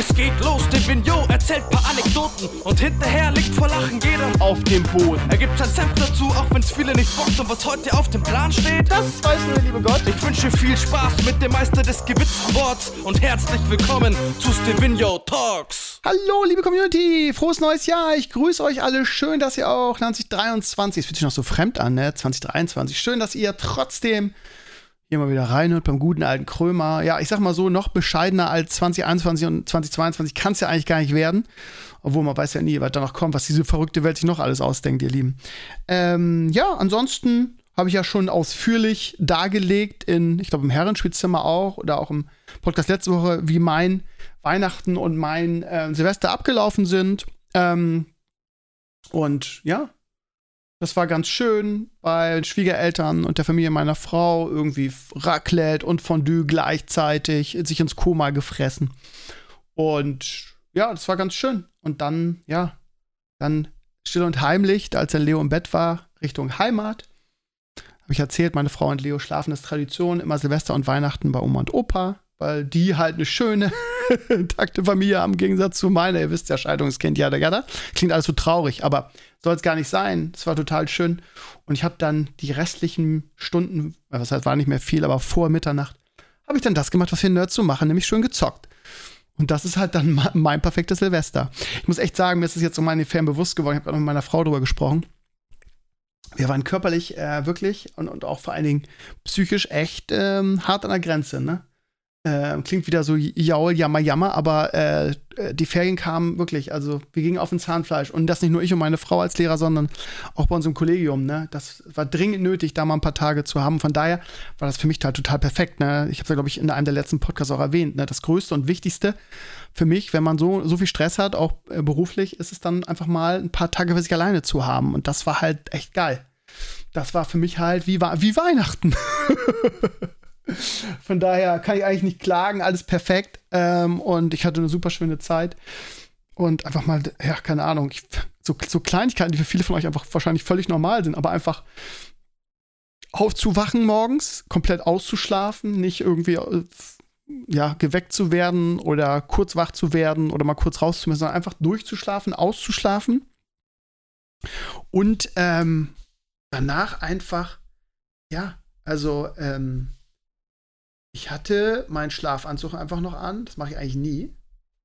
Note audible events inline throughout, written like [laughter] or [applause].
Es geht los, der Vignot erzählt paar Anekdoten und hinterher liegt vor Lachen jeder auf dem Boden. Er gibt sein Senf dazu, auch wenn's viele nicht bockt und was heute auf dem Plan steht, das weiß nur der liebe Gott. Ich wünsche viel Spaß mit dem Meister des gewitzten Worts und herzlich willkommen zu Stevino Talks. Hallo, liebe Community, frohes neues Jahr. Ich grüße euch alle. Schön, dass ihr auch 2023, es fühlt sich noch so fremd an, ne? 2023. Schön, dass ihr trotzdem hier mal wieder reinhört beim guten alten Krömer. Ja, ich sag mal so, noch bescheidener als 2021 und 2022 kann es ja eigentlich gar nicht werden. Obwohl man weiß ja nie, was da noch kommt, was diese verrückte Welt sich noch alles ausdenkt, ihr Lieben. Ähm, ja, ansonsten habe ich ja schon ausführlich dargelegt in, ich glaube, im Herrenspielzimmer auch oder auch im Podcast letzte Woche, wie mein Weihnachten und mein äh, Silvester abgelaufen sind. Ähm, und ja, das war ganz schön bei Schwiegereltern und der Familie meiner Frau. Irgendwie Raclette und Fondue gleichzeitig, sich ins Koma gefressen. Und ja, das war ganz schön. Und dann, ja, dann still und heimlich, als der Leo im Bett war, Richtung Heimat. Habe ich erzählt, meine Frau und Leo schlafen das Tradition, immer Silvester und Weihnachten bei Oma und Opa, weil die halt eine schöne, [laughs] intakte Familie haben, im Gegensatz zu meiner. Ihr wisst ja, Scheidungskind, ja, ja. Klingt alles so traurig, aber soll es gar nicht sein. Es war total schön. Und ich habe dann die restlichen Stunden, was heißt, war nicht mehr viel, aber vor Mitternacht, habe ich dann das gemacht, was wir Nerds so machen, nämlich schön gezockt. Und das ist halt dann [laughs] mein perfektes Silvester. Ich muss echt sagen, mir ist es jetzt so meine Fern bewusst geworden. Ich habe gerade mit meiner Frau darüber gesprochen. Wir waren körperlich äh, wirklich und, und auch vor allen Dingen psychisch echt ähm, hart an der Grenze. Ne? Äh, klingt wieder so jaul, jammer, jammer, aber äh, die Ferien kamen wirklich, also wir gingen auf den Zahnfleisch. Und das nicht nur ich und meine Frau als Lehrer, sondern auch bei uns im Kollegium. Ne? Das war dringend nötig, da mal ein paar Tage zu haben. Von daher war das für mich halt total perfekt. Ne? Ich habe es ja, glaube ich, in einem der letzten Podcasts auch erwähnt. Ne? Das Größte und Wichtigste für mich, wenn man so, so viel Stress hat, auch äh, beruflich, ist es dann einfach mal ein paar Tage für sich alleine zu haben. Und das war halt echt geil. Das war für mich halt wie, wie Weihnachten. [laughs] Von daher kann ich eigentlich nicht klagen, alles perfekt. Ähm, und ich hatte eine super schöne Zeit. Und einfach mal, ja, keine Ahnung, ich, so, so Kleinigkeiten, die für viele von euch einfach wahrscheinlich völlig normal sind, aber einfach aufzuwachen morgens, komplett auszuschlafen, nicht irgendwie äh, ja, geweckt zu werden oder kurz wach zu werden oder mal kurz rauszumüssen, sondern einfach durchzuschlafen, auszuschlafen und ähm, danach einfach, ja, also ähm, ich hatte meinen Schlafanzug einfach noch an. Das mache ich eigentlich nie.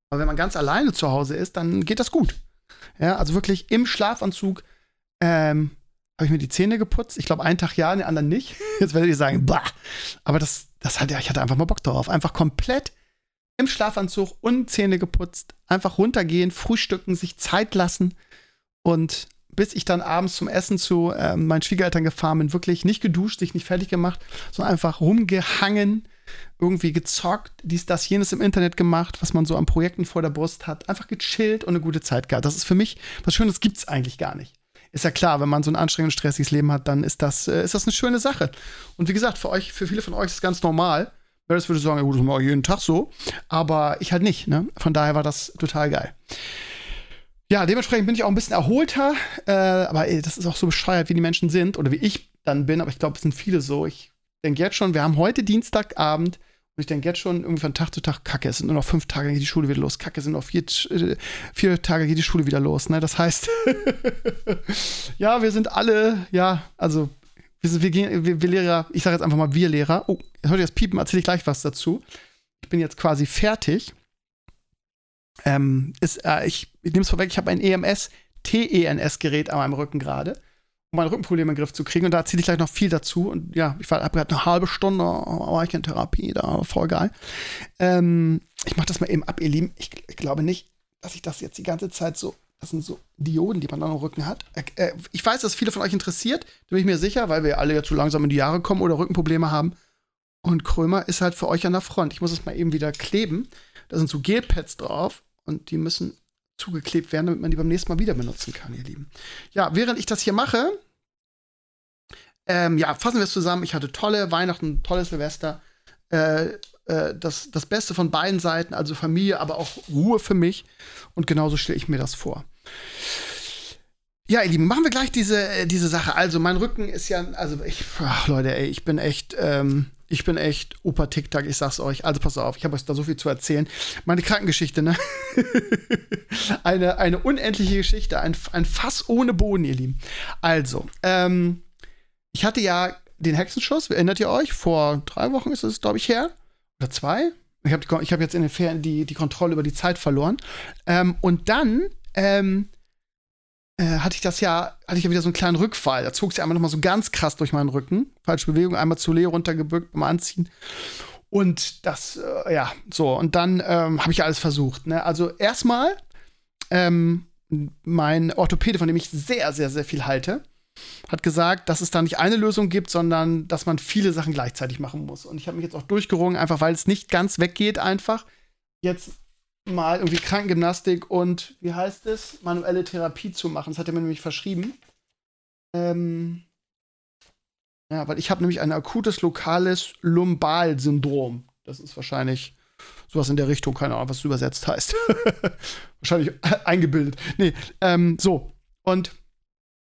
Aber wenn man ganz alleine zu Hause ist, dann geht das gut. Ja, also wirklich im Schlafanzug ähm, habe ich mir die Zähne geputzt. Ich glaube, einen Tag ja, den anderen nicht. [laughs] Jetzt werdet ihr sagen, bah. Aber das, das hat ja, ich hatte einfach mal Bock darauf. Einfach komplett im Schlafanzug und Zähne geputzt. Einfach runtergehen, frühstücken, sich Zeit lassen. Und bis ich dann abends zum Essen zu äh, meinen Schwiegereltern gefahren bin, wirklich nicht geduscht, sich nicht fertig gemacht, sondern einfach rumgehangen, irgendwie gezockt, dies, das, jenes im Internet gemacht, was man so an Projekten vor der Brust hat. Einfach gechillt und eine gute Zeit gehabt. Das ist für mich was Schönes, gibt es eigentlich gar nicht. Ist ja klar, wenn man so ein anstrengendes, stressiges Leben hat, dann ist das, äh, ist das eine schöne Sache. Und wie gesagt, für euch, für viele von euch ist es ganz normal. Barris würde sagen, ja gut, das mache ich jeden Tag so. Aber ich halt nicht, ne? Von daher war das total geil. Ja, dementsprechend bin ich auch ein bisschen erholter. Äh, aber ey, das ist auch so bescheuert, wie die Menschen sind oder wie ich dann bin. Aber ich glaube, es sind viele so. Ich denke jetzt schon, wir haben heute Dienstagabend und ich denke jetzt schon irgendwie von Tag zu Tag, Kacke, es sind nur noch fünf Tage, geht die Schule wieder los. Kacke, es sind noch vier, äh, vier Tage, geht die Schule wieder los. Ne? Das heißt, [laughs] ja, wir sind alle, ja, also wir, sind, wir, gehen, wir, wir Lehrer, ich sage jetzt einfach mal wir Lehrer. Oh, jetzt hört ihr das Piepen, erzähle ich gleich was dazu. Ich bin jetzt quasi fertig. Ähm, ist, äh, ich ich nehme es vorweg, ich habe ein EMS, TENS-Gerät an meinem Rücken gerade um mein Rückenproblem in den Griff zu kriegen. Und da erzähle ich gleich noch viel dazu. Und ja, ich habe gerade eine halbe Stunde, war ich in Therapie, da voll geil. Ähm, ich mache das mal eben ab, ihr Lieben. Ich, ich, glaube nicht, dass ich das jetzt die ganze Zeit so, das sind so Dioden, die man da am Rücken hat. Äh, äh, ich weiß, dass viele von euch interessiert, da bin ich mir sicher, weil wir alle ja zu langsam in die Jahre kommen oder Rückenprobleme haben. Und Krömer ist halt für euch an der Front. Ich muss es mal eben wieder kleben. Da sind so Gelpads drauf und die müssen zugeklebt werden, damit man die beim nächsten Mal wieder benutzen kann, ihr Lieben. Ja, während ich das hier mache, ähm, ja, fassen wir es zusammen. Ich hatte tolle Weihnachten, tolles Silvester. Äh, äh, das, das Beste von beiden Seiten, also Familie, aber auch Ruhe für mich. Und genauso stelle ich mir das vor. Ja, ihr Lieben, machen wir gleich diese, äh, diese Sache. Also, mein Rücken ist ja, also ich, ach Leute, ey, ich bin echt, ähm, Ich bin echt Opa TikTok, ich sag's euch. Also pass auf, ich habe euch da so viel zu erzählen. Meine Krankengeschichte, ne? [laughs] eine, eine unendliche Geschichte, ein, ein Fass ohne Boden, ihr Lieben. Also, ähm, ich hatte ja den Hexenschuss, erinnert ihr euch? Vor drei Wochen ist es, glaube ich, her. Oder zwei? Ich habe hab jetzt in den Ferien die, die Kontrolle über die Zeit verloren. Ähm, und dann ähm, äh, hatte ich das ja, hatte ich ja wieder so einen kleinen Rückfall. Da zog es ja einmal noch mal so ganz krass durch meinen Rücken. Falsche Bewegung, einmal zu Leo runtergebückt beim Anziehen. Und das, äh, ja, so. Und dann ähm, habe ich alles versucht. Ne? Also erstmal ähm, mein Orthopäde, von dem ich sehr, sehr, sehr viel halte, hat gesagt, dass es da nicht eine Lösung gibt, sondern dass man viele Sachen gleichzeitig machen muss. Und ich habe mich jetzt auch durchgerungen, einfach weil es nicht ganz weggeht, einfach. Jetzt mal irgendwie Krankengymnastik und wie heißt es? Manuelle Therapie zu machen. Das hat er mir nämlich verschrieben. Ähm ja, weil ich habe nämlich ein akutes lokales Lumbalsyndrom. Das ist wahrscheinlich sowas in der Richtung, keine Ahnung, was es übersetzt heißt. [laughs] wahrscheinlich eingebildet. Nee, ähm, so. Und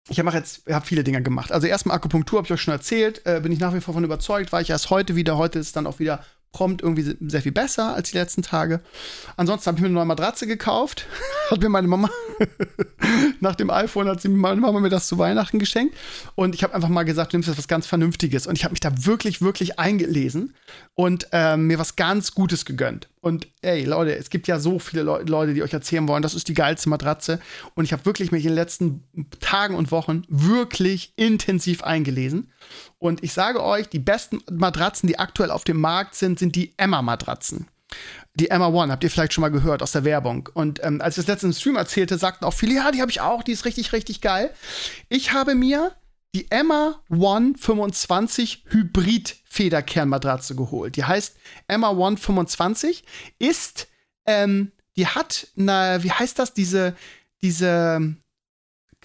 ich habe jetzt hab viele Dinge gemacht. Also erstmal Akupunktur habe ich euch schon erzählt, äh, bin ich nach wie vor von überzeugt, war ich erst heute wieder. Heute ist dann auch wieder prompt irgendwie sehr viel besser als die letzten Tage. Ansonsten habe ich mir eine neue Matratze gekauft. [laughs] hat mir meine Mama [laughs] nach dem iPhone hat sie meine Mama mir das zu Weihnachten geschenkt und ich habe einfach mal gesagt, du nimmst jetzt was ganz Vernünftiges und ich habe mich da wirklich wirklich eingelesen und ähm, mir was ganz Gutes gegönnt. Und ey, Leute, es gibt ja so viele Le Leute, die euch erzählen wollen, das ist die geilste Matratze. Und ich habe wirklich mich in den letzten Tagen und Wochen wirklich intensiv eingelesen. Und ich sage euch, die besten Matratzen, die aktuell auf dem Markt sind, sind die Emma-Matratzen. Die Emma One, habt ihr vielleicht schon mal gehört aus der Werbung. Und ähm, als ich das letzte im Stream erzählte, sagten auch viele, ja, die habe ich auch, die ist richtig, richtig geil. Ich habe mir die Emma One 25 Hybrid Federkernmatratze geholt. Die heißt Emma One 25, ist, ähm, die hat, na, wie heißt das, diese, diese,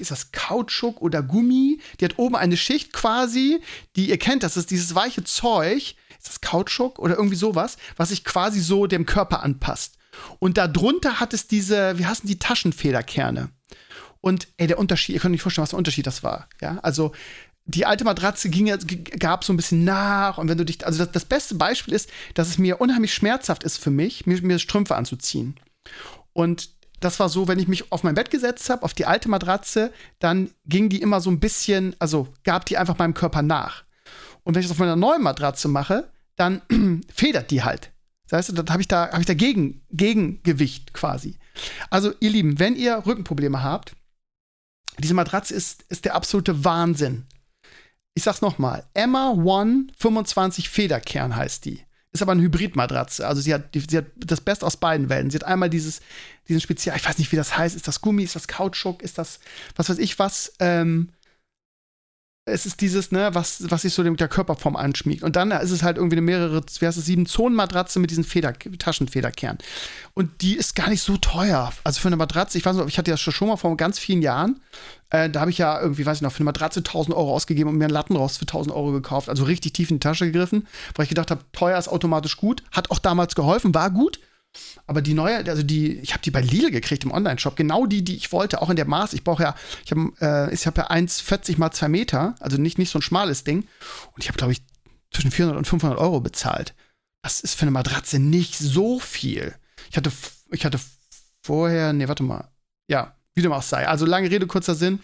ist das Kautschuk oder Gummi? Die hat oben eine Schicht quasi, die ihr kennt, das ist dieses weiche Zeug, ist das Kautschuk oder irgendwie sowas, was sich quasi so dem Körper anpasst. Und darunter hat es diese, wie heißen die Taschenfederkerne? Und ey, der Unterschied, ihr könnt euch vorstellen, was der Unterschied das war. Ja, also die alte Matratze ging, gab so ein bisschen nach und wenn du dich, also das, das, beste Beispiel ist, dass es mir unheimlich schmerzhaft ist für mich, mir, mir Strümpfe anzuziehen. Und das war so, wenn ich mich auf mein Bett gesetzt habe, auf die alte Matratze, dann ging die immer so ein bisschen, also gab die einfach meinem Körper nach. Und wenn ich das auf meiner neuen Matratze mache, dann [clears throat] federt die halt. Das heißt, dann habe ich da, hab ich da Gegen, Gegengewicht quasi. Also, ihr Lieben, wenn ihr Rückenprobleme habt, diese Matratze ist, ist der absolute Wahnsinn. Ich sag's nochmal. Emma One 25 Federkern heißt die. Ist aber eine Hybridmatratze. Also sie hat, sie hat das Beste aus beiden Welten. Sie hat einmal dieses, diesen Spezial, ich weiß nicht, wie das heißt. Ist das Gummi, ist das Kautschuk, ist das, was weiß ich was, ähm, es ist dieses, ne, was, was sich so dem, der Körperform anschmiegt. Und dann ist es halt irgendwie eine mehrere, wie heißt es, sieben Zonen Matratze mit diesen Feder, Taschenfederkern. Und die ist gar nicht so teuer. Also für eine Matratze, ich weiß nicht, ich hatte das schon mal vor ganz vielen Jahren. Äh, da habe ich ja irgendwie, weiß ich noch, für eine Matratze 1000 Euro ausgegeben und mir einen Lattenrost für 1000 Euro gekauft. Also richtig tief in die Tasche gegriffen, weil ich gedacht habe, teuer ist automatisch gut. Hat auch damals geholfen, war gut. Aber die neue, also die, ich habe die bei Lidl gekriegt im Online-Shop, genau die, die ich wollte, auch in der Maß. Ich brauche ja, ich habe äh, hab ja 1,40 mal 2 Meter, also nicht, nicht so ein schmales Ding. Und ich habe, glaube ich, zwischen 400 und 500 Euro bezahlt. Das ist für eine Matratze nicht so viel. Ich hatte, ich hatte vorher, nee, warte mal. Ja, wie dem auch sei. Also lange Rede, kurzer Sinn.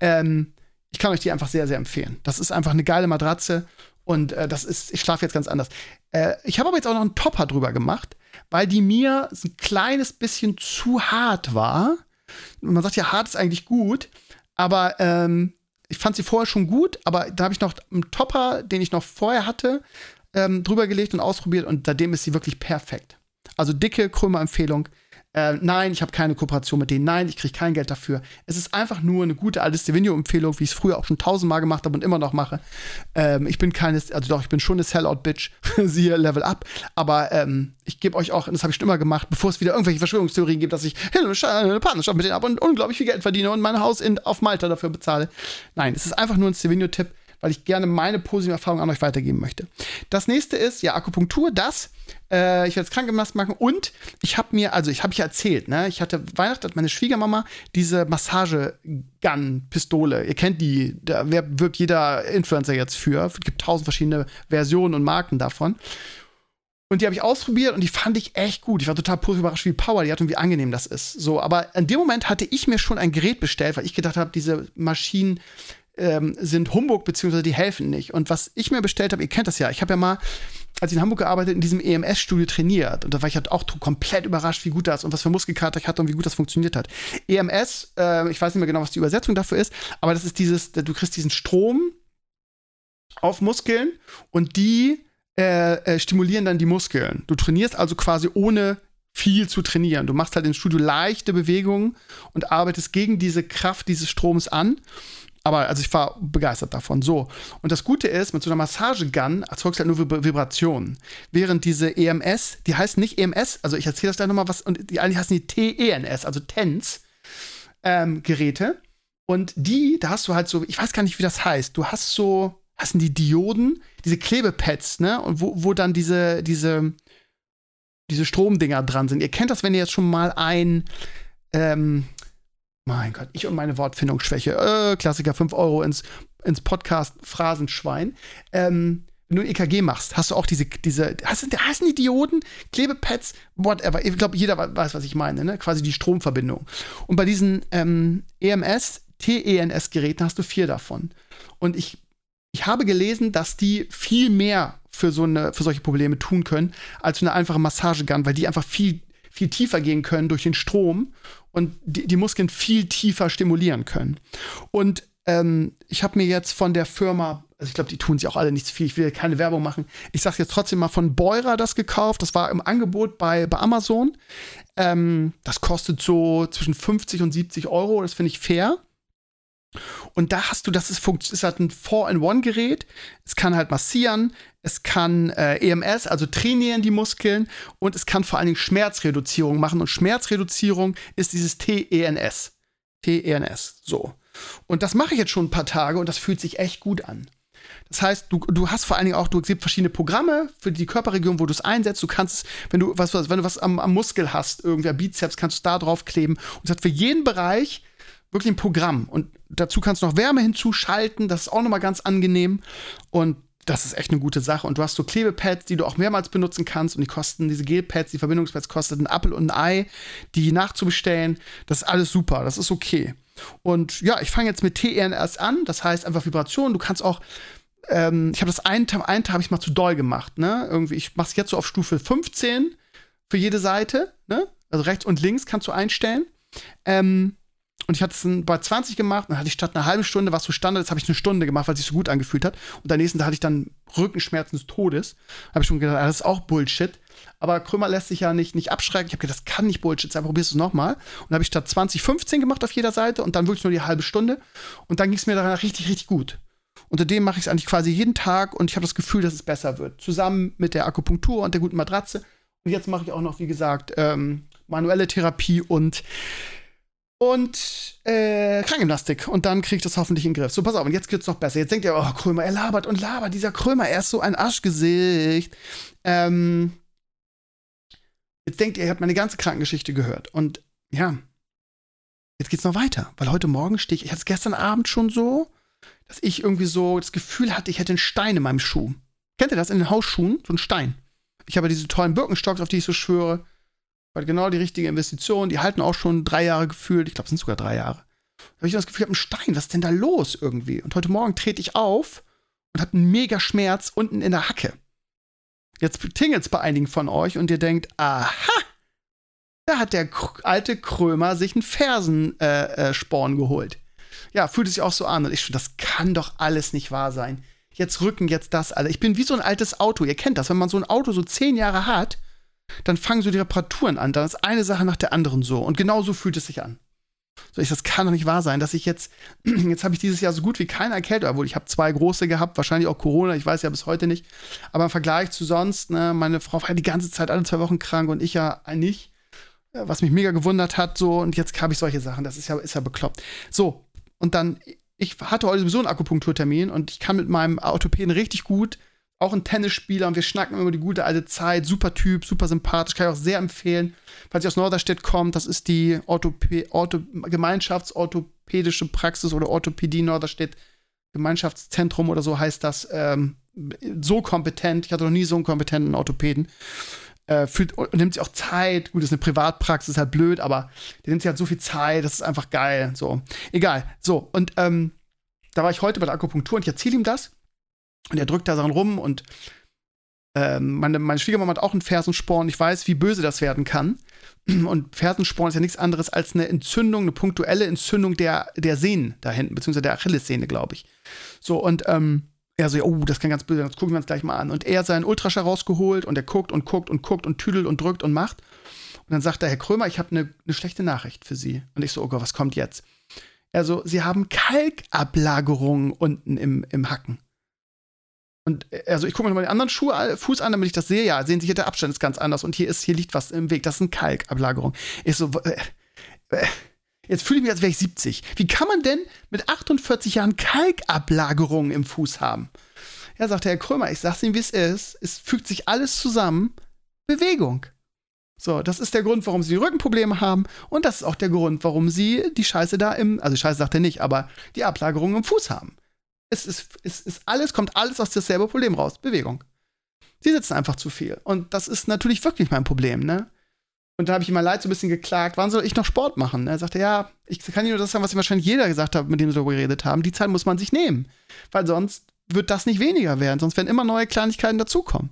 Ähm, ich kann euch die einfach sehr, sehr empfehlen. Das ist einfach eine geile Matratze und äh, das ist, ich schlafe jetzt ganz anders. Äh, ich habe aber jetzt auch noch einen Topper drüber gemacht weil die mir ein kleines bisschen zu hart war. Man sagt ja, hart ist eigentlich gut, aber ähm, ich fand sie vorher schon gut, aber da habe ich noch einen Topper, den ich noch vorher hatte, ähm, drüber gelegt und ausprobiert und seitdem ist sie wirklich perfekt. Also dicke Krömer-Empfehlung. Äh, nein, ich habe keine Kooperation mit denen. Nein, ich kriege kein Geld dafür. Es ist einfach nur eine gute alte Stevenio-Empfehlung, wie ich es früher auch schon tausendmal gemacht habe und immer noch mache. Ähm, ich bin keine, also doch, ich bin schon eine Sellout-Bitch, [laughs] siehe Level Up. Aber ähm, ich gebe euch auch, das habe ich schon immer gemacht, bevor es wieder irgendwelche Verschwörungstheorien gibt, dass ich eine Partnerschaft mit denen habe und unglaublich viel Geld verdiene und mein Haus in, auf Malta dafür bezahle. Nein, es ist einfach nur ein Stevenio-Tipp. Weil ich gerne meine positiven Erfahrungen an euch weitergeben möchte. Das nächste ist, ja, Akupunktur, das. Äh, ich werde jetzt Krankengymnast machen und ich habe mir, also ich habe ja erzählt, ne, ich hatte Weihnachten, hat meine Schwiegermama diese Massage-Gun-Pistole. Ihr kennt die, da wirbt jeder Influencer jetzt für. Es gibt tausend verschiedene Versionen und Marken davon. Und die habe ich ausprobiert und die fand ich echt gut. Ich war total positiv überrascht, wie Power die hat und wie angenehm das ist. So, aber in dem Moment hatte ich mir schon ein Gerät bestellt, weil ich gedacht habe, diese Maschinen ähm, sind Humbug, beziehungsweise die helfen nicht. Und was ich mir bestellt habe, ihr kennt das ja, ich habe ja mal, als ich in Hamburg gearbeitet, in diesem EMS-Studio trainiert. Und da war ich halt auch komplett überrascht, wie gut das und was für Muskelkater ich hatte und wie gut das funktioniert hat. EMS, äh, ich weiß nicht mehr genau, was die Übersetzung dafür ist, aber das ist dieses, du kriegst diesen Strom auf Muskeln und die äh, äh, stimulieren dann die Muskeln. Du trainierst also quasi ohne viel zu trainieren. Du machst halt im Studio leichte Bewegungen und arbeitest gegen diese Kraft dieses Stroms an. Aber also ich war begeistert davon. So. Und das Gute ist, mit so einer Massagegun erzeugst du halt nur Vibrationen. Während diese EMS, die heißen nicht EMS, also ich erzähle das gleich nochmal was, und die eigentlich heißen die TENS, also TENS ähm, Geräte. Und die, da hast du halt so, ich weiß gar nicht, wie das heißt. Du hast so, hast die Dioden, diese Klebepads, ne? Und wo, wo dann diese, diese, diese Stromdinger dran sind. Ihr kennt das, wenn ihr jetzt schon mal ein, ähm, mein Gott, ich und meine Wortfindungsschwäche, äh, Klassiker 5 Euro ins, ins Podcast Phrasenschwein. Ähm, wenn du ein EKG machst, hast du auch diese, diese, hast, hast die Dioden, Klebepads, whatever. Ich glaube, jeder weiß, was ich meine, ne? Quasi die Stromverbindung. Und bei diesen ähm, EMS, TENS-Geräten hast du vier davon. Und ich ich habe gelesen, dass die viel mehr für so eine, für solche Probleme tun können, als eine einfache Massagegun, weil die einfach viel, viel tiefer gehen können durch den Strom und die, die Muskeln viel tiefer stimulieren können. Und ähm, ich habe mir jetzt von der Firma, also ich glaube, die tun sich auch alle nicht zu viel, ich will keine Werbung machen. Ich sage jetzt trotzdem mal von Beurer das gekauft. Das war im Angebot bei, bei Amazon. Ähm, das kostet so zwischen 50 und 70 Euro, das finde ich fair. Und da hast du, das ist, ist halt ein 4-in-1-Gerät. Es kann halt massieren, es kann äh, EMS, also trainieren die Muskeln und es kann vor allen Dingen Schmerzreduzierung machen. Und Schmerzreduzierung ist dieses TENS. TENS, so. Und das mache ich jetzt schon ein paar Tage und das fühlt sich echt gut an. Das heißt, du, du hast vor allen Dingen auch, du gibt verschiedene Programme für die Körperregion, wo du es einsetzt. Du kannst, wenn du was, wenn du was am, am Muskel hast, irgendwie Bizeps, kannst du da drauf kleben. Und es hat für jeden Bereich wirklich ein Programm. Und dazu kannst du noch Wärme hinzuschalten. Das ist auch nochmal ganz angenehm. Und das ist echt eine gute Sache. Und du hast so Klebepads, die du auch mehrmals benutzen kannst. Und die kosten, diese Gelpads, die Verbindungspads, kosten ein Apfel und ein Ei, die nachzubestellen. Das ist alles super. Das ist okay. Und ja, ich fange jetzt mit TRNS an. Das heißt einfach Vibration. Du kannst auch ähm, ich habe das einen Tag, einen Tag habe ich mal zu doll gemacht, ne? Irgendwie, ich mache es jetzt so auf Stufe 15 für jede Seite, ne? Also rechts und links kannst du einstellen. Ähm, und ich hatte es bei 20 gemacht, dann hatte ich statt einer halben Stunde, was so Standard ist, habe ich eine Stunde gemacht, weil es sich so gut angefühlt hat. Und am nächsten Tag hatte ich dann Rückenschmerzen des Todes. Habe ich schon gedacht, das ist auch Bullshit. Aber Krümmer lässt sich ja nicht, nicht abschrecken. Ich habe gedacht, das kann nicht Bullshit sein, probierst du es nochmal. Und habe ich statt 20, 15 gemacht auf jeder Seite und dann wirklich nur die halbe Stunde. Und dann ging es mir danach richtig, richtig gut. Unter dem mache ich es eigentlich quasi jeden Tag und ich habe das Gefühl, dass es besser wird. Zusammen mit der Akupunktur und der guten Matratze. Und jetzt mache ich auch noch, wie gesagt, ähm, manuelle Therapie und und äh, Krankengymnastik. Und dann kriege ich das hoffentlich in den Griff. So, pass auf, und jetzt geht's noch besser. Jetzt denkt ihr, oh, Krömer, er labert und labert. Dieser Krömer, er ist so ein Arschgesicht. Ähm, jetzt denkt ihr, ihr habt meine ganze Krankengeschichte gehört. Und ja, jetzt geht's noch weiter. Weil heute Morgen stehe ich, ich hatte es gestern Abend schon so, dass ich irgendwie so das Gefühl hatte, ich hätte einen Stein in meinem Schuh. Kennt ihr das in den Hausschuhen? So ein Stein. Ich habe diese tollen Birkenstocks, auf die ich so schwöre. Weil genau die richtige Investition, die halten auch schon drei Jahre gefühlt. Ich glaube, es sind sogar drei Jahre. Da habe ich das Gefühl, ich habe einen Stein. Was ist denn da los irgendwie? Und heute Morgen trete ich auf und habe einen mega Schmerz unten in der Hacke. Jetzt tingelt es bei einigen von euch und ihr denkt, aha, da hat der alte Krömer sich einen Fersensporn äh, äh, geholt. Ja, fühlt es sich auch so an. Und ich das kann doch alles nicht wahr sein. Jetzt Rücken, jetzt das, Alter. Ich bin wie so ein altes Auto. Ihr kennt das, wenn man so ein Auto so zehn Jahre hat dann fangen so die Reparaturen an. Dann ist eine Sache nach der anderen so. Und genau so fühlt es sich an. So, ich, das kann doch nicht wahr sein, dass ich jetzt, [clears throat] jetzt habe ich dieses Jahr so gut wie keine Erkältung, obwohl ich habe zwei große gehabt, wahrscheinlich auch Corona, ich weiß ja bis heute nicht. Aber im Vergleich zu sonst, ne, meine Frau war die ganze Zeit alle zwei Wochen krank und ich ja nicht. Was mich mega gewundert hat, so, und jetzt habe ich solche Sachen, das ist ja, ist ja bekloppt. So, und dann ich hatte heute sowieso einen Akupunkturtermin und ich kann mit meinem Orthopäden richtig gut, auch ein Tennisspieler und wir schnacken immer die gute alte Zeit, super Typ, super sympathisch, kann ich auch sehr empfehlen. Falls ihr aus Norderstedt kommt, das ist die Orthopä Ortho Gemeinschaftsorthopädische Praxis oder Orthopädie Norderstedt Gemeinschaftszentrum oder so heißt das. Ähm, so kompetent, ich hatte noch nie so einen kompetenten Orthopäden. Äh, fühlt, nimmt sich auch Zeit. Gut, ist eine Privatpraxis, ist halt blöd, aber der nimmt sich halt so viel Zeit, das ist einfach geil. So, egal. So, und ähm, da war ich heute bei der Akupunktur und ich erzähle ihm das. Und er drückt da Sachen rum und ähm, meine, meine Schwiegermama hat auch einen Fersensporn. Ich weiß, wie böse das werden kann. Und Fersensporn ist ja nichts anderes als eine Entzündung, eine punktuelle Entzündung der, der Sehnen da hinten, beziehungsweise der Achillessehne, glaube ich. So, und ähm, er so, oh, das kann ganz böse sein, das gucken wir uns gleich mal an. Und er seinen Ultraschall rausgeholt und er guckt und guckt und guckt und tüdelt und drückt und macht. Und dann sagt er, Herr Krömer, ich habe eine ne schlechte Nachricht für Sie. Und ich so, oh Gott, was kommt jetzt? Also, Sie haben Kalkablagerungen unten im, im Hacken. Und also ich gucke mir mal den anderen Schuh, äh, Fuß an, damit ich das sehe. Ja, sehen Sie hier, der Abstand ist ganz anders und hier ist, hier liegt was im Weg. Das ist eine Kalkablagerung. Ich so, äh, äh, jetzt fühle ich mich, als wäre ich 70. Wie kann man denn mit 48 Jahren Kalkablagerungen im Fuß haben? Ja, sagt Herr Krömer, ich sag's Ihnen, wie es ist. Es fügt sich alles zusammen. Bewegung. So, das ist der Grund, warum sie Rückenprobleme haben. Und das ist auch der Grund, warum sie die Scheiße da im, also Scheiße sagt er nicht, aber die Ablagerung im Fuß haben. Es ist, es ist alles, kommt alles aus dasselbe Problem raus. Bewegung. Sie sitzen einfach zu viel. Und das ist natürlich wirklich mein Problem, ne? Und da habe ich ihm mal leid so ein bisschen geklagt, wann soll ich noch Sport machen? Er sagte, ja, ich kann Ihnen nur das sagen, was wahrscheinlich jeder gesagt hat, mit dem Sie darüber geredet haben. Die Zeit muss man sich nehmen. Weil sonst wird das nicht weniger werden. Sonst werden immer neue Kleinigkeiten dazukommen.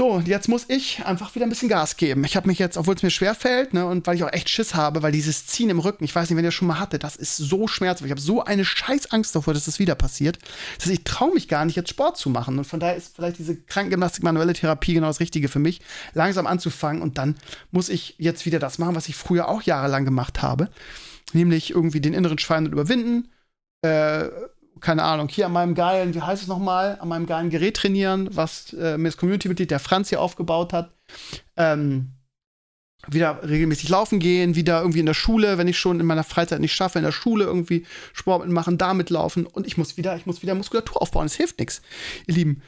So, jetzt muss ich einfach wieder ein bisschen Gas geben. Ich habe mich jetzt, obwohl es mir schwer fällt, ne, und weil ich auch echt Schiss habe, weil dieses Ziehen im Rücken, ich weiß nicht, wenn ihr das schon mal hatte, das ist so schmerzhaft. Ich habe so eine scheiß Angst davor, dass das wieder passiert. Das heißt, ich traue mich gar nicht, jetzt Sport zu machen. Und von daher ist vielleicht diese Krankengymnastik, manuelle Therapie genau das Richtige für mich, langsam anzufangen. Und dann muss ich jetzt wieder das machen, was ich früher auch jahrelang gemacht habe. Nämlich irgendwie den inneren Schwein überwinden, äh, keine Ahnung, hier an meinem geilen, wie heißt es nochmal, an meinem geilen Gerät trainieren, was äh, mir das Community-Mitglied, der Franz hier aufgebaut hat. Ähm, wieder regelmäßig laufen gehen, wieder irgendwie in der Schule, wenn ich schon in meiner Freizeit nicht schaffe, in der Schule irgendwie Sport mitmachen, damit laufen und ich muss wieder, ich muss wieder Muskulatur aufbauen. Es hilft nichts, ihr Lieben.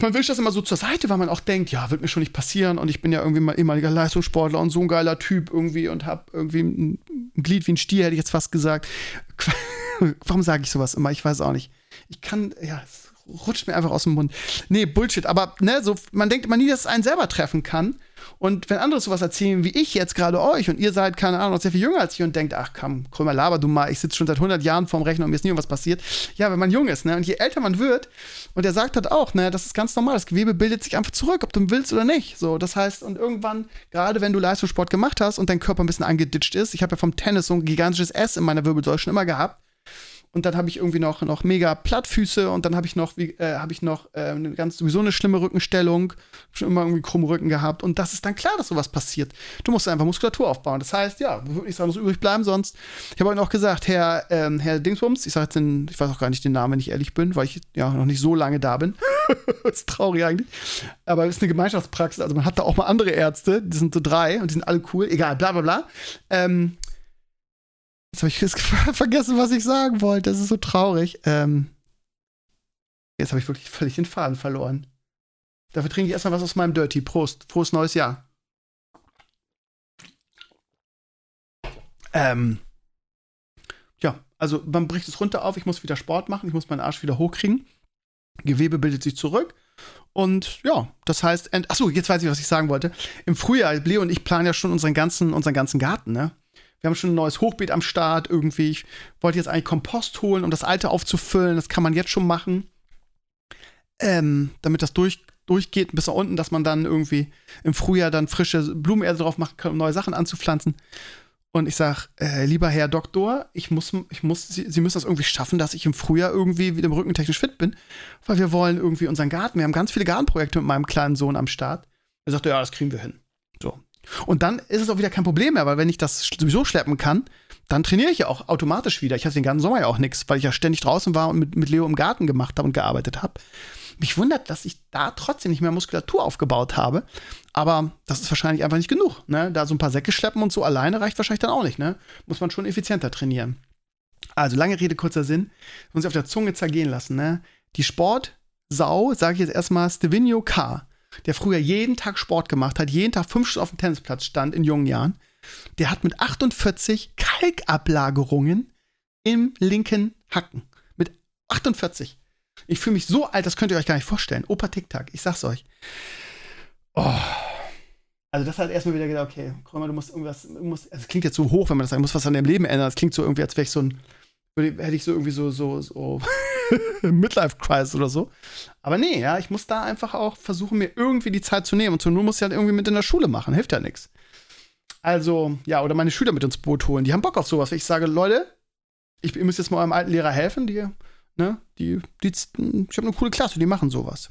Man wischt das immer so zur Seite, weil man auch denkt, ja, wird mir schon nicht passieren und ich bin ja irgendwie mal ehemaliger Leistungssportler und so ein geiler Typ irgendwie und hab irgendwie ein, ein Glied wie ein Stier, hätte ich jetzt fast gesagt. [laughs] Warum sage ich sowas immer? Ich weiß auch nicht. Ich kann, ja, es rutscht mir einfach aus dem Mund. Nee, Bullshit. Aber, ne, so, man denkt immer nie, dass es einen selber treffen kann. Und wenn andere sowas erzählen, wie ich jetzt gerade euch, und ihr seid, keine Ahnung, noch sehr viel jünger als ich und denkt, ach komm, Krömer, laber du mal, ich sitze schon seit 100 Jahren vorm Rechner und mir ist nie was passiert. Ja, wenn man jung ist, ne, und je älter man wird, und er sagt halt auch, ne, das ist ganz normal, das Gewebe bildet sich einfach zurück, ob du willst oder nicht. So, das heißt, und irgendwann, gerade wenn du Leistungssport gemacht hast und dein Körper ein bisschen angeditscht ist, ich habe ja vom Tennis so ein gigantisches S in meiner Wirbelsäule schon immer gehabt, und dann habe ich irgendwie noch, noch mega Plattfüße und dann habe ich noch, wie, äh, habe ich noch äh, ganz sowieso eine schlimme Rückenstellung, schon immer irgendwie krumme Rücken gehabt und das ist dann klar, dass sowas passiert. Du musst einfach Muskulatur aufbauen. Das heißt, ja, ich sagen, muss übrig bleiben, sonst. Ich habe euch noch gesagt, Herr, ähm, Herr Dingsbums, ich sage jetzt den, ich weiß auch gar nicht den Namen, wenn ich ehrlich bin, weil ich ja noch nicht so lange da bin. [laughs] das ist traurig eigentlich. Aber es ist eine Gemeinschaftspraxis, also man hat da auch mal andere Ärzte, die sind so drei und die sind alle cool, egal, bla bla bla. Ähm, Jetzt habe ich [laughs] vergessen, was ich sagen wollte. Das ist so traurig. Ähm, jetzt habe ich wirklich völlig den Faden verloren. Dafür trinke ich erstmal was aus meinem Dirty. Prost. Frohes neues Jahr. Ähm, ja, also man bricht es runter auf. Ich muss wieder Sport machen. Ich muss meinen Arsch wieder hochkriegen. Gewebe bildet sich zurück. Und ja, das heißt, achso, jetzt weiß ich, was ich sagen wollte. Im Frühjahr, Leo und ich planen ja schon unseren ganzen, unseren ganzen Garten, ne? Wir haben schon ein neues Hochbeet am Start irgendwie. Ich wollte jetzt eigentlich Kompost holen, um das alte aufzufüllen. Das kann man jetzt schon machen. Ähm, damit das durch, durchgeht bis nach unten, dass man dann irgendwie im Frühjahr dann frische Blumenerde drauf machen kann, um neue Sachen anzupflanzen. Und ich sage, äh, lieber Herr Doktor, ich muss, ich muss, Sie, Sie, müssen das irgendwie schaffen, dass ich im Frühjahr irgendwie wieder im Rücken technisch fit bin, weil wir wollen irgendwie unseren Garten, wir haben ganz viele Gartenprojekte mit meinem kleinen Sohn am Start. Er sagte, ja, das kriegen wir hin. Und dann ist es auch wieder kein Problem mehr, weil wenn ich das sowieso schleppen kann, dann trainiere ich ja auch automatisch wieder. Ich hatte den ganzen Sommer ja auch nichts, weil ich ja ständig draußen war und mit, mit Leo im Garten gemacht habe und gearbeitet habe. Mich wundert, dass ich da trotzdem nicht mehr Muskulatur aufgebaut habe. Aber das ist wahrscheinlich einfach nicht genug. Ne? Da so ein paar Säcke schleppen und so alleine reicht wahrscheinlich dann auch nicht. Ne? Muss man schon effizienter trainieren. Also, lange Rede, kurzer Sinn. Muss ich auf der Zunge zergehen lassen, ne? Die Sportsau, sage ich jetzt erstmal, Stevenio K., der früher jeden Tag Sport gemacht hat, jeden Tag fünf Stunden auf dem Tennisplatz stand in jungen Jahren, der hat mit 48 Kalkablagerungen im linken Hacken. Mit 48. Ich fühle mich so alt, das könnt ihr euch gar nicht vorstellen. Opa Tic-Tac, ich sag's euch. Oh. Also das hat erstmal wieder gedacht, okay, Krömer, du musst irgendwas, musst, also es klingt jetzt so hoch, wenn man das sagt, du musst was an deinem Leben ändern. Das klingt so irgendwie, als wäre ich so ein, hätte ich so irgendwie so, so, so [laughs] Midlife-Crisis oder so. Aber nee, ja, ich muss da einfach auch versuchen, mir irgendwie die Zeit zu nehmen. Und so nur muss ich halt irgendwie mit in der Schule machen, hilft ja nichts. Also, ja, oder meine Schüler mit ins Boot holen. Die haben Bock auf sowas. Ich sage, Leute, ich, ihr müsst jetzt mal eurem alten Lehrer helfen, die, ne, die, die ich habe eine coole Klasse, die machen sowas.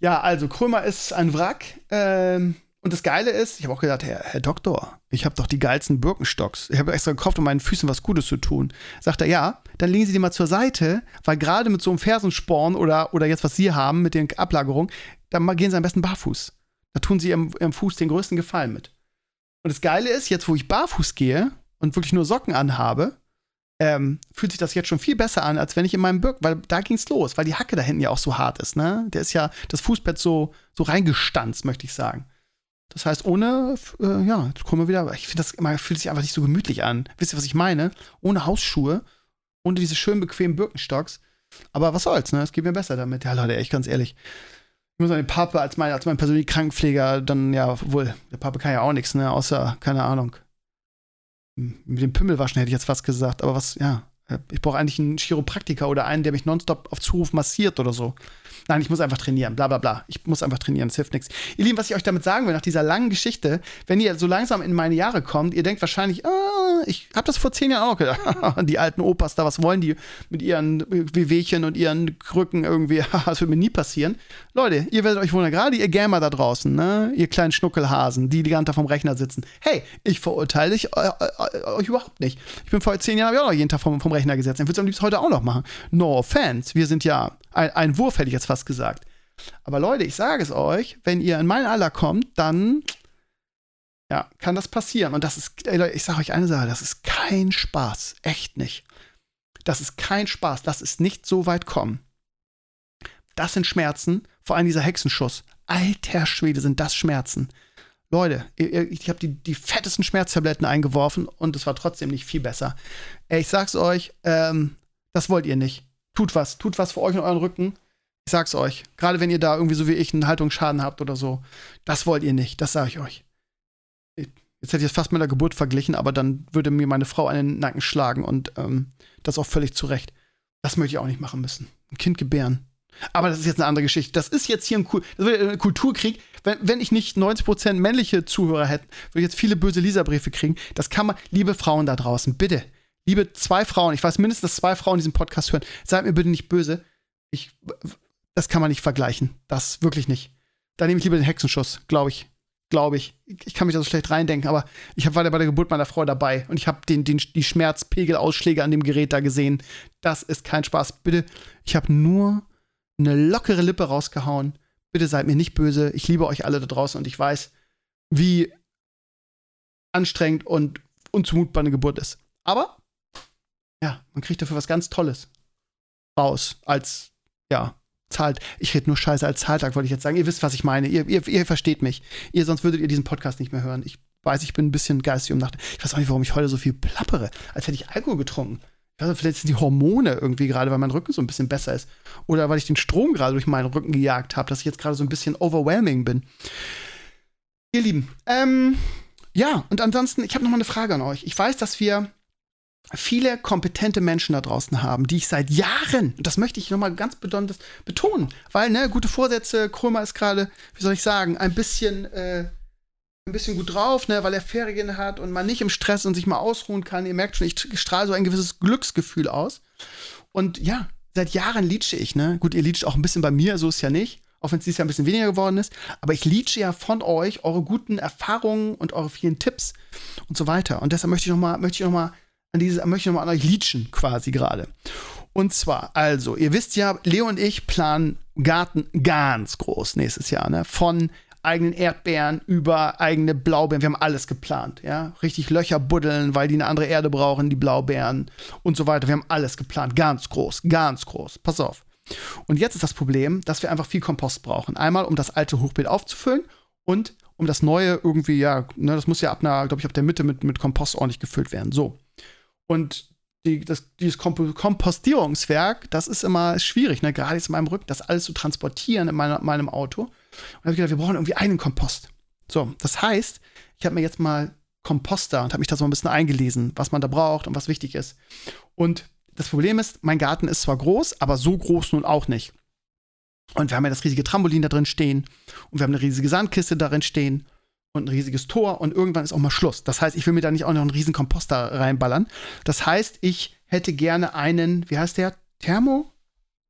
Ja, also Krömer ist ein Wrack. Ähm, und das Geile ist, ich habe auch gedacht, Herr, Herr Doktor, ich habe doch die geilsten Birkenstocks. Ich habe extra gekauft, um meinen Füßen was Gutes zu tun. Sagt er, ja, dann legen Sie die mal zur Seite, weil gerade mit so einem Fersensporn oder, oder jetzt, was Sie haben mit den Ablagerungen, dann gehen Sie am besten barfuß. Da tun Sie Ihrem, Ihrem Fuß den größten Gefallen mit. Und das Geile ist, jetzt, wo ich barfuß gehe und wirklich nur Socken anhabe, ähm, fühlt sich das jetzt schon viel besser an, als wenn ich in meinem Birk, weil da ging's los, weil die Hacke da hinten ja auch so hart ist, ne? Der ist ja das Fußbett so, so reingestanzt, möchte ich sagen. Das heißt, ohne, äh, ja, jetzt kommen wir wieder, ich finde das immer, fühlt sich einfach nicht so gemütlich an. Wisst ihr, was ich meine? Ohne Hausschuhe, ohne diese schön bequemen Birkenstocks. Aber was soll's, ne? Es geht mir besser damit. Ja, Leute, echt ganz ehrlich. Ich muss an den Papa als mein, als mein persönlicher Krankenpfleger, dann ja, wohl, der Papa kann ja auch nichts, ne? Außer, keine Ahnung. Mit dem Pimmel waschen hätte ich jetzt fast gesagt, aber was, ja. Ich brauche eigentlich einen Chiropraktiker oder einen, der mich nonstop auf Zuruf massiert oder so. Nein, ich muss einfach trainieren, bla bla bla. Ich muss einfach trainieren, das hilft nichts. Ihr Lieben, was ich euch damit sagen will, nach dieser langen Geschichte, wenn ihr so langsam in meine Jahre kommt, ihr denkt wahrscheinlich, ah, ich habe das vor zehn Jahren auch gedacht, [laughs] die alten Opas da, was wollen die mit ihren Wehwehchen und ihren Krücken irgendwie, [laughs] das wird mir nie passieren. Leute, ihr werdet euch wundern, gerade ihr Gamer da draußen, ne, ihr kleinen Schnuckelhasen, die die ganze Tag vom Rechner sitzen. Hey, ich verurteile dich, äh, äh, euch überhaupt nicht. Ich bin vor zehn Jahren, auch noch jeden Tag vom, vom Rechner gesessen. Ich würde es am liebsten heute auch noch machen. No offense, wir sind ja ein, ein Wurf, hätte ich jetzt fast gesagt. Aber Leute, ich sage es euch, wenn ihr in mein Alter kommt, dann ja, kann das passieren. Und das ist, ey Leute, ich sage euch eine Sache, das ist kein Spaß. Echt nicht. Das ist kein Spaß. Das ist nicht so weit kommen. Das sind Schmerzen, vor allem dieser Hexenschuss. Alter Schwede, sind das Schmerzen. Leute, ich habe die, die fettesten Schmerztabletten eingeworfen und es war trotzdem nicht viel besser. Ich sag's euch, ähm, das wollt ihr nicht. Tut was, tut was für euch und euren Rücken. Ich sag's euch, gerade wenn ihr da irgendwie so wie ich einen Haltungsschaden habt oder so, das wollt ihr nicht, das sage ich euch. Jetzt hätte ich es fast mit der Geburt verglichen, aber dann würde mir meine Frau einen Nacken schlagen und ähm, das auch völlig zurecht. Das möchte ich auch nicht machen müssen. Ein Kind gebären. Aber das ist jetzt eine andere Geschichte. Das ist jetzt hier ein, ein Kulturkrieg. Wenn, wenn, ich nicht 90% männliche Zuhörer hätte, würde ich jetzt viele böse Leserbriefe kriegen. Das kann man, liebe Frauen da draußen, bitte, liebe zwei Frauen, ich weiß mindestens, dass zwei Frauen diesen Podcast hören, seid mir bitte nicht böse. Ich, das kann man nicht vergleichen. Das wirklich nicht. Da nehme ich lieber den Hexenschuss, glaube ich. Glaube ich. Ich kann mich da so schlecht reindenken, aber ich war bei der Geburt meiner Frau dabei und ich habe den, den, die Schmerzpegelausschläge an dem Gerät da gesehen. Das ist kein Spaß. Bitte, ich habe nur eine lockere Lippe rausgehauen. Bitte seid mir nicht böse. Ich liebe euch alle da draußen und ich weiß, wie anstrengend und unzumutbar eine Geburt ist. Aber ja, man kriegt dafür was ganz Tolles raus als, ja, zahlt. Ich rede nur Scheiße als Zahltag, wollte ich jetzt sagen. Ihr wisst, was ich meine. Ihr, ihr, ihr versteht mich. Ihr, sonst würdet ihr diesen Podcast nicht mehr hören. Ich weiß, ich bin ein bisschen geistig um Nacht. Ich weiß auch nicht, warum ich heute so viel plappere, als hätte ich Alkohol getrunken. Nicht, vielleicht sind die Hormone irgendwie gerade, weil mein Rücken so ein bisschen besser ist. Oder weil ich den Strom gerade durch meinen Rücken gejagt habe, dass ich jetzt gerade so ein bisschen overwhelming bin. Ihr Lieben, ähm, ja, und ansonsten, ich habe noch mal eine Frage an euch. Ich weiß, dass wir viele kompetente Menschen da draußen haben, die ich seit Jahren, das möchte ich nochmal ganz besonders betonen, weil, ne, gute Vorsätze, Krömer ist gerade, wie soll ich sagen, ein bisschen, äh, ein bisschen gut drauf, ne, weil er Ferien hat und man nicht im Stress und sich mal ausruhen kann. Ihr merkt schon, ich strahle so ein gewisses Glücksgefühl aus. Und ja, seit Jahren leache ich, ne. Gut, ihr leacht auch ein bisschen bei mir, so ist ja nicht. Auch wenn es dieses Jahr ein bisschen weniger geworden ist. Aber ich leache ja von euch eure guten Erfahrungen und eure vielen Tipps und so weiter. Und deshalb möchte ich noch möchte ich noch mal an dieses, möchte ich nochmal an euch leachen quasi gerade. Und zwar, also, ihr wisst ja, Leo und ich planen Garten ganz groß nächstes Jahr, ne? Von eigenen Erdbeeren über eigene Blaubeeren. Wir haben alles geplant, ja. Richtig Löcher buddeln, weil die eine andere Erde brauchen, die Blaubeeren und so weiter. Wir haben alles geplant. Ganz groß, ganz groß. Pass auf. Und jetzt ist das Problem, dass wir einfach viel Kompost brauchen. Einmal, um das alte Hochbeet aufzufüllen und um das neue irgendwie, ja, ne, das muss ja ab einer, glaube ich, ab der Mitte mit, mit Kompost ordentlich gefüllt werden. So. Und die, das, dieses Kompostierungswerk, das ist immer schwierig, ne? gerade jetzt in meinem Rücken, das alles zu transportieren in meiner, meinem Auto. Und da habe ich gedacht, wir brauchen irgendwie einen Kompost. So, das heißt, ich habe mir jetzt mal Komposter und habe mich da so ein bisschen eingelesen, was man da braucht und was wichtig ist. Und das Problem ist, mein Garten ist zwar groß, aber so groß nun auch nicht. Und wir haben ja das riesige Trampolin da drin stehen und wir haben eine riesige Sandkiste darin stehen und ein riesiges Tor und irgendwann ist auch mal Schluss. Das heißt, ich will mir da nicht auch noch einen riesen Komposter reinballern. Das heißt, ich hätte gerne einen, wie heißt der? Thermo?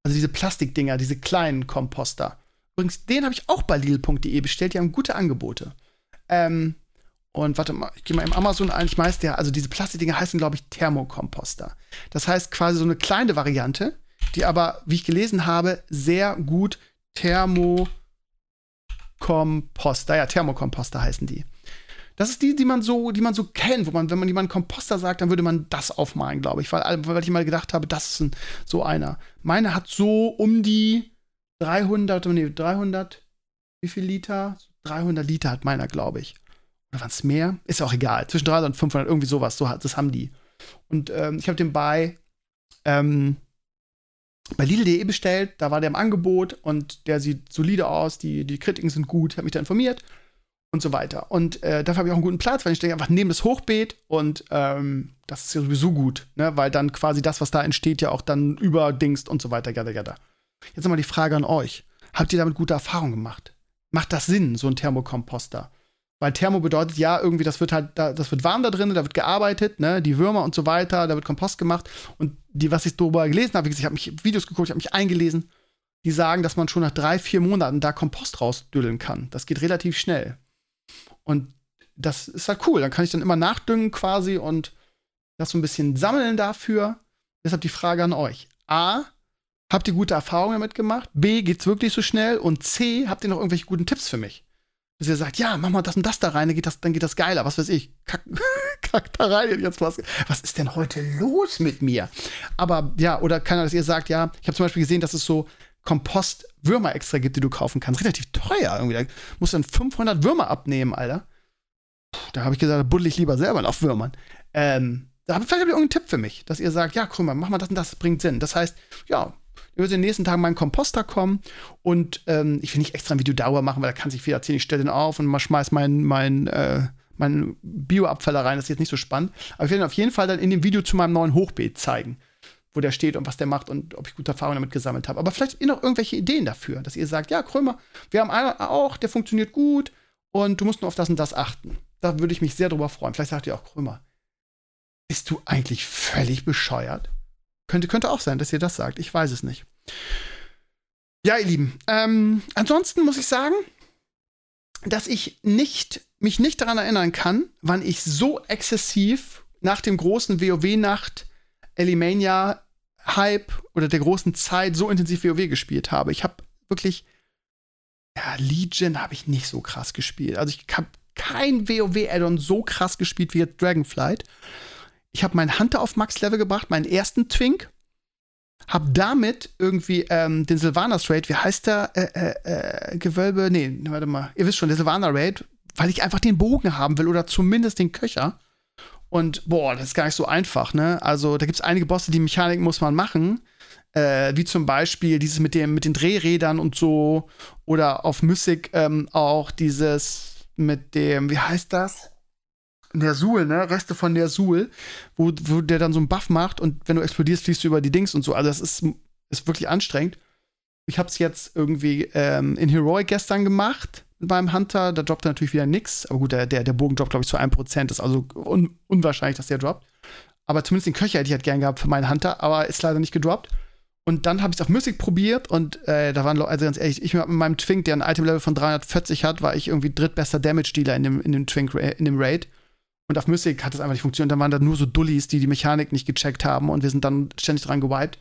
Also diese Plastikdinger, diese kleinen Komposter. Übrigens, den habe ich auch bei Lidl.de bestellt. Die haben gute Angebote. Ähm, und warte mal, ich gehe mal im Amazon ein. Ich weiß, der, also diese Plastikdinger heißen, glaube ich, Thermokomposter. Das heißt quasi so eine kleine Variante, die aber, wie ich gelesen habe, sehr gut Thermo Komposter, ja, Thermokomposter heißen die. Das ist die, die man so, die man so kennt, wo man, wenn man jemanden Komposter sagt, dann würde man das aufmalen, glaube ich, weil, weil ich mal gedacht habe, das ist ein, so einer. Meine hat so um die 300, nee, 300, wie viel Liter? 300 Liter hat meiner, glaube ich. Oder waren es mehr? Ist auch egal. Zwischen 300 und 500, irgendwie sowas. So, das haben die. Und ähm, ich habe den bei ähm, bei Lidl.de bestellt, da war der im Angebot und der sieht solide aus, die, die Kritiken sind gut, habe mich da informiert und so weiter. Und äh, dafür habe ich auch einen guten Platz, weil ich denke einfach neben das Hochbeet und ähm, das ist ja sowieso gut, ne? weil dann quasi das, was da entsteht, ja auch dann überdingst und so weiter, gada, gada. Jetzt nochmal die Frage an euch. Habt ihr damit gute Erfahrungen gemacht? Macht das Sinn, so ein Thermokomposter? Weil Thermo bedeutet ja irgendwie, das wird halt, das wird warm da drin, da wird gearbeitet, ne, die Würmer und so weiter, da wird Kompost gemacht. Und die, was ich darüber gelesen habe, ich habe mich Videos geguckt, ich habe mich eingelesen, die sagen, dass man schon nach drei, vier Monaten da Kompost rausdüdeln kann. Das geht relativ schnell. Und das ist halt cool. Dann kann ich dann immer nachdüngen quasi und das so ein bisschen sammeln dafür. Deshalb die Frage an euch. A, habt ihr gute Erfahrungen damit gemacht? B, geht's wirklich so schnell? Und C, habt ihr noch irgendwelche guten Tipps für mich? Dass ihr sagt, ja, mach mal das und das da rein, dann geht das, dann geht das geiler, was weiß ich. Kack, [laughs] kack da rein jetzt was. Was ist denn heute los mit mir? Aber ja, oder kann dass ihr sagt, ja, ich habe zum Beispiel gesehen, dass es so Kompost-Würmer extra gibt, die du kaufen kannst. Relativ teuer irgendwie. Da musst du dann 500 Würmer abnehmen, Alter. Puh, da habe ich gesagt, da buddel ich lieber selber auf Würmern. Ähm, da habt vielleicht habt ihr irgendeinen Tipp für mich, dass ihr sagt, ja, guck mal, mach mal das und das bringt Sinn. Das heißt, ja, in den nächsten Tagen meinen Komposter kommen und ähm, ich will nicht extra ein Video Dauer machen, weil da kann sich viel erzählen. Ich stelle den auf und mal schmeiß meinen mein, äh, mein Bioabfall rein. Das ist jetzt nicht so spannend. Aber ich werde ihn auf jeden Fall dann in dem Video zu meinem neuen Hochbeet zeigen, wo der steht und was der macht und ob ich gute Erfahrungen damit gesammelt habe. Aber vielleicht ihr noch irgendwelche Ideen dafür, dass ihr sagt, ja, Krömer, wir haben einen auch, der funktioniert gut und du musst nur auf das und das achten. Da würde ich mich sehr drüber freuen. Vielleicht sagt ihr auch, Krömer, bist du eigentlich völlig bescheuert? Könnte, könnte auch sein, dass ihr das sagt. Ich weiß es nicht. Ja, ihr Lieben. Ähm, ansonsten muss ich sagen, dass ich nicht, mich nicht daran erinnern kann, wann ich so exzessiv nach dem großen WoW-Nacht Elimania Hype oder der großen Zeit so intensiv WoW gespielt habe. Ich habe wirklich ja, Legion habe ich nicht so krass gespielt. Also ich habe kein WoW-Addon so krass gespielt wie Dragonflight ich habe meinen Hunter auf Max-Level gebracht, meinen ersten Twink. Hab damit irgendwie ähm, den Sylvanas Raid, wie heißt der? Äh, äh, äh, Gewölbe, nee, warte mal. Ihr wisst schon, der Sylvaner Raid, weil ich einfach den Bogen haben will oder zumindest den Köcher. Und boah, das ist gar nicht so einfach, ne? Also, da gibt es einige Bosse, die Mechanik muss man machen. Äh, wie zum Beispiel dieses mit, dem, mit den Drehrädern und so. Oder auf Mystic ähm, auch dieses mit dem, wie heißt das? Nersul, ne? Reste von Nersul, wo, wo der dann so einen Buff macht und wenn du explodierst, fliegst du über die Dings und so. Also das ist, ist wirklich anstrengend. Ich hab's jetzt irgendwie ähm, in Heroic gestern gemacht meinem Hunter. Da droppt er natürlich wieder nix. Aber gut, der, der, der Bogen droppt, glaube ich, zu 1%. Das ist also un unwahrscheinlich, dass der droppt. Aber zumindest den Köcher hätte ich halt gern gehabt für meinen Hunter, aber ist leider nicht gedroppt. Und dann habe ich es auf Mystic probiert und äh, da waren, also ganz ehrlich, ich mit meinem Twink, der ein Item-Level von 340 hat, war ich irgendwie drittbester Damage-Dealer in dem, in dem Twink, in dem Raid. Und auf Mystic hat das einfach nicht funktioniert. Dann waren da nur so Dullis, die die Mechanik nicht gecheckt haben und wir sind dann ständig dran gewiped.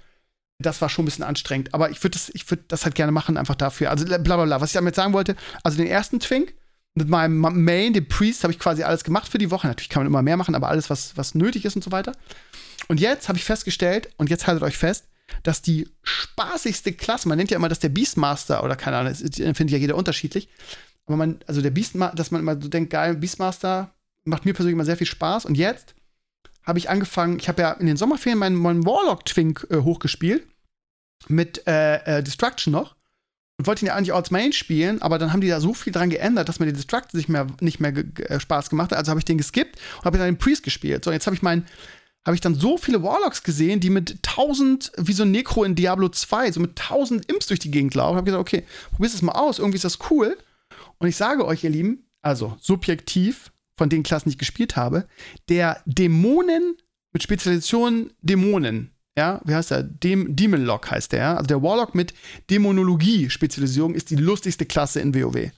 das war schon ein bisschen anstrengend. Aber ich würde das, würd das halt gerne machen, einfach dafür. Also bla bla bla. Was ich damit sagen wollte, also den ersten Twink mit meinem Main, dem Priest, habe ich quasi alles gemacht für die Woche. Natürlich kann man immer mehr machen, aber alles, was, was nötig ist und so weiter. Und jetzt habe ich festgestellt, und jetzt haltet euch fest, dass die spaßigste Klasse, man nennt ja immer das der Beastmaster, oder keine Ahnung, das findet ja jeder unterschiedlich. Aber man, also der Beastmaster, dass man immer so denkt, geil, Beastmaster macht mir persönlich immer sehr viel Spaß. Und jetzt habe ich angefangen, ich habe ja in den Sommerferien meinen, meinen Warlock-Twink äh, hochgespielt. Mit äh, äh, Destruction noch. Und wollte ihn ja eigentlich als Main spielen, aber dann haben die da so viel dran geändert, dass mir die Destruction nicht mehr, nicht mehr äh, Spaß gemacht hat. Also habe ich den geskippt und habe dann den Priest gespielt. So, jetzt habe ich meinen habe ich dann so viele Warlocks gesehen, die mit 1000, wie so ein Necro in Diablo 2, so mit 1000 Imps durch die Gegend laufen. Habe gesagt, okay, probier's das mal aus, irgendwie ist das cool. Und ich sage euch, ihr Lieben, also subjektiv von den Klassen, die ich gespielt habe, der Dämonen mit Spezialisation Dämonen, ja, wie heißt der? Dem Demon Lock heißt der, also der Warlock mit Dämonologie-Spezialisierung ist die lustigste Klasse in WoW.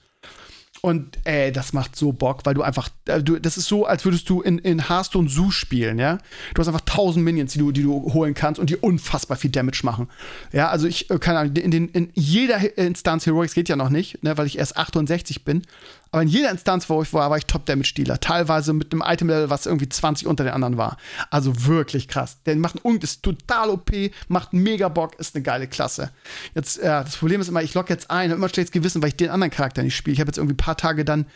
Und ey, das macht so Bock, weil du einfach, äh, du, das ist so, als würdest du in, in Hearthstone Zoo spielen, ja. Du hast einfach tausend Minions, die du, die du holen kannst und die unfassbar viel Damage machen. Ja, also ich, äh, keine Ahnung, in, den, in jeder Instanz Heroics geht ja noch nicht, ne, weil ich erst 68 bin. Aber in jeder Instanz, wo ich war, war ich Top-Damage-Dealer. Teilweise mit einem Item-Level, was irgendwie 20 unter den anderen war. Also wirklich krass. Der macht ein, ist total OP, macht mega Bock, ist eine geile Klasse. Jetzt, äh, das Problem ist immer, ich logge jetzt ein, habe immer schlechtes Gewissen, weil ich den anderen Charakter nicht spiele. Ich habe jetzt irgendwie ein paar Tage dann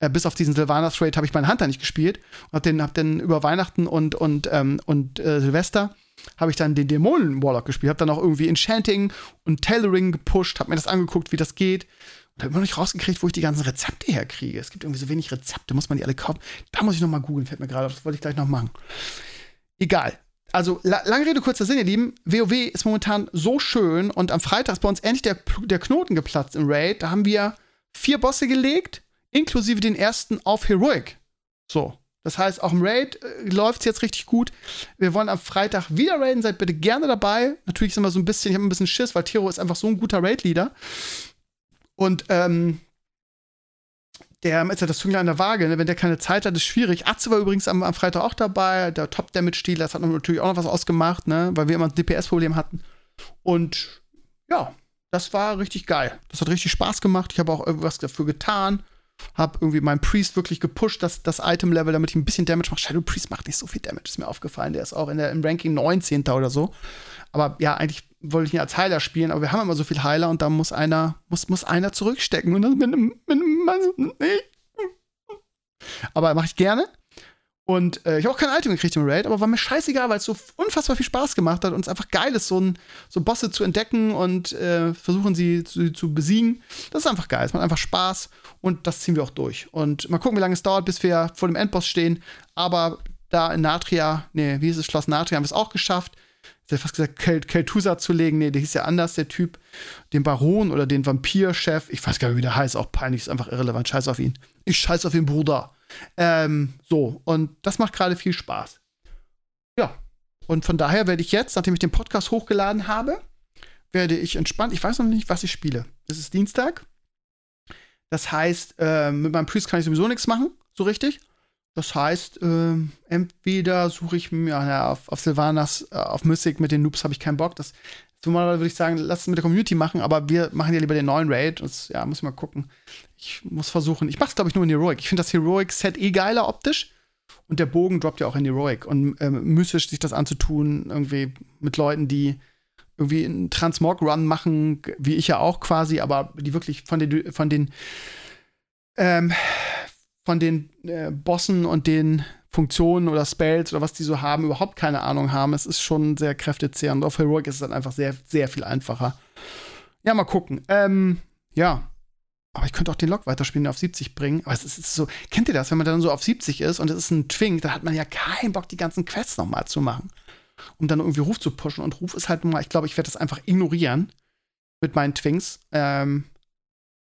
äh, bis auf diesen Sylvanas Raid habe ich meinen Hunter nicht gespielt und hab den, hab den über Weihnachten und, und, ähm, und äh, Silvester habe ich dann den Dämonen Warlock gespielt, habe dann auch irgendwie Enchanting und Tailoring gepusht, habe mir das angeguckt, wie das geht und habe immer noch nicht rausgekriegt, wo ich die ganzen Rezepte herkriege. Es gibt irgendwie so wenig Rezepte, muss man die alle kaufen. Da muss ich noch mal googeln, fällt mir gerade auf. Das wollte ich gleich noch machen. Egal. Also, la lange Rede, kurzer Sinn, ihr Lieben. WoW ist momentan so schön und am Freitag ist bei uns endlich der, der Knoten geplatzt im Raid. Da haben wir vier Bosse gelegt, inklusive den ersten auf Heroic. So. Das heißt, auch im Raid äh, läuft es jetzt richtig gut. Wir wollen am Freitag wieder raiden, seid bitte gerne dabei. Natürlich ist immer so ein bisschen, ich habe ein bisschen Schiss, weil Tiro ist einfach so ein guter Raid-Leader. Und ähm, der ist ja das Zünglein an der Waage, ne? wenn der keine Zeit hat, ist schwierig. Atze war übrigens am, am Freitag auch dabei, der Top-Damage-Dealer, das hat natürlich auch noch was ausgemacht, ne? weil wir immer ein DPS-Problem hatten. Und ja, das war richtig geil. Das hat richtig Spaß gemacht. Ich habe auch irgendwas dafür getan. Hab irgendwie meinen Priest wirklich gepusht, das, das Item-Level, damit ich ein bisschen Damage mache. Shadow Priest macht nicht so viel Damage, ist mir aufgefallen. Der ist auch in der, im Ranking 19. oder so. Aber ja, eigentlich wollte ich ihn als Heiler spielen, aber wir haben immer so viel Heiler und da muss einer, muss, muss einer zurückstecken. Und das mit einem, mit einem, nee. Aber mache ich gerne. Und äh, ich habe auch kein Item gekriegt im Raid, aber war mir scheißegal, weil es so unfassbar viel Spaß gemacht hat und es einfach geil ist, so, ein, so Bosse zu entdecken und äh, versuchen sie zu, zu, besiegen. Das ist einfach geil. Es macht einfach Spaß und das ziehen wir auch durch. Und mal gucken, wie lange es dauert, bis wir vor dem Endboss stehen. Aber da in Natria, nee, wie ist es, Schloss Natria, haben wir es auch geschafft ich hätte fast gesagt, Kel Keltusa zu legen. Nee, der hieß ja anders, der Typ. Den Baron oder den Vampirchef. Ich weiß gar nicht, wie der heißt. Auch peinlich, ist einfach irrelevant. Scheiß auf ihn. Ich scheiß auf den Bruder. Ähm, so, und das macht gerade viel Spaß. Ja. Und von daher werde ich jetzt, nachdem ich den Podcast hochgeladen habe, werde ich entspannt. Ich weiß noch nicht, was ich spiele. Es ist Dienstag. Das heißt, äh, mit meinem Priest kann ich sowieso nichts machen, so richtig. Das heißt, äh, entweder suche ich mir ja, auf, auf Sylvanas, äh, auf Mystic mit den Noobs habe ich keinen Bock. Das normalerweise würde ich sagen, lass es mit der Community machen, aber wir machen ja lieber den neuen Raid. Das, ja, muss ich mal gucken. Ich muss versuchen. Ich mache es, glaube ich, nur in Heroic. Ich finde das Heroic-Set eh geiler optisch. Und der Bogen droppt ja auch in Heroic. Und ähm, mystisch sich das anzutun, irgendwie mit Leuten, die irgendwie einen Transmog-Run machen, wie ich ja auch quasi, aber die wirklich von den, von den ähm, von den äh, Bossen und den Funktionen oder Spells oder was die so haben, überhaupt keine Ahnung haben. Es ist schon sehr kräftezehrend. Auf Heroic ist es dann einfach sehr, sehr viel einfacher. Ja, mal gucken. Ähm, ja. Aber ich könnte auch den Log weiterspielen, auf 70 bringen. Aber es ist so, kennt ihr das, wenn man dann so auf 70 ist und es ist ein Twink, dann hat man ja keinen Bock, die ganzen Quests nochmal zu machen. Um dann irgendwie Ruf zu pushen. Und Ruf ist halt nun mal, ich glaube, ich werde das einfach ignorieren mit meinen Twinks. Ähm,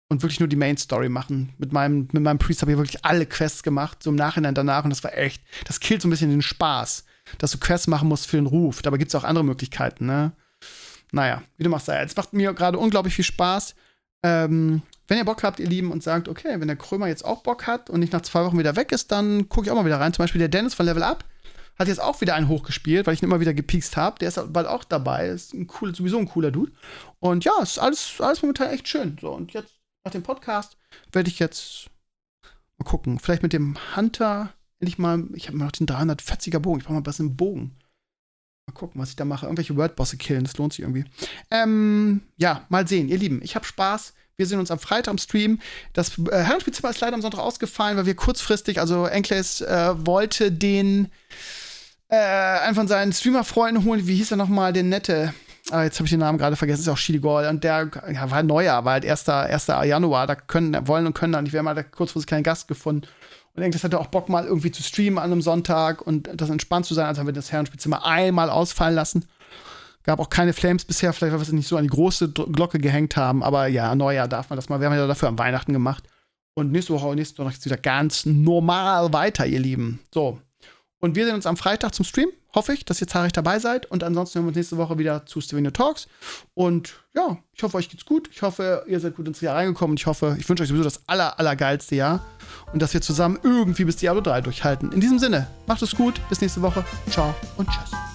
und wirklich nur die Main Story machen. Mit meinem, mit meinem Priest habe ich wirklich alle Quests gemacht, so im Nachhinein danach. Und das war echt, das killt so ein bisschen den Spaß, dass du Quests machen musst für den Ruf. Dabei gibt es auch andere Möglichkeiten, ne? Naja, wie du machst, es macht mir gerade unglaublich viel Spaß. Ähm, wenn ihr Bock habt, ihr Lieben, und sagt, okay, wenn der Krömer jetzt auch Bock hat und nicht nach zwei Wochen wieder weg ist, dann gucke ich auch mal wieder rein. Zum Beispiel der Dennis von Level Up hat jetzt auch wieder einen hochgespielt, weil ich ihn immer wieder gepiekst habe. Der ist bald auch dabei. Ist ein cool, sowieso ein cooler Dude. Und ja, ist alles, alles momentan echt schön. So, und jetzt nach dem Podcast werde ich jetzt mal gucken. Vielleicht mit dem Hunter endlich mal. Ich habe noch den 340er Bogen. Ich brauche mal ein bisschen Bogen. Mal gucken, was ich da mache. Irgendwelche Wordbosse killen. Das lohnt sich irgendwie. Ähm, ja, mal sehen. Ihr Lieben, ich habe Spaß. Wir sehen uns am Freitag im Stream. Das äh, Herrenspielzimmer ist leider am Sonntag ausgefallen, weil wir kurzfristig, also Enkles äh, wollte den äh, einen von seinen Streamer-Freunden holen. Wie hieß er nochmal? Den nette. Ah, jetzt habe ich den Namen gerade vergessen, ist auch Shigol. Und der ja, war neuer, war halt 1. 1. Januar. Da können, wollen und können dann. Ich wäre mal da kurzfristig keinen Gast gefunden. Und Enkles hatte auch Bock, mal irgendwie zu streamen an einem Sonntag und das entspannt zu sein. Also haben wir das Herrenspielzimmer einmal ausfallen lassen. Gab auch keine Flames bisher, vielleicht weil wir es nicht so an die große Glocke gehängt haben. Aber ja, Neujahr darf man das mal. Wir haben ja dafür am Weihnachten gemacht. Und nächste Woche, nächste Woche geht es wieder ganz normal weiter, ihr Lieben. So. Und wir sehen uns am Freitag zum Stream. Hoffe ich, dass ihr zahlreich dabei seid. Und ansonsten hören wir uns nächste Woche wieder zu Stevenio Talks. Und ja, ich hoffe, euch geht's gut. Ich hoffe, ihr seid gut ins Jahr reingekommen. Und ich hoffe, ich wünsche euch sowieso das aller, allergeilste Jahr. Und dass wir zusammen irgendwie bis Diablo 3 durchhalten. In diesem Sinne, macht es gut. Bis nächste Woche. Ciao und tschüss.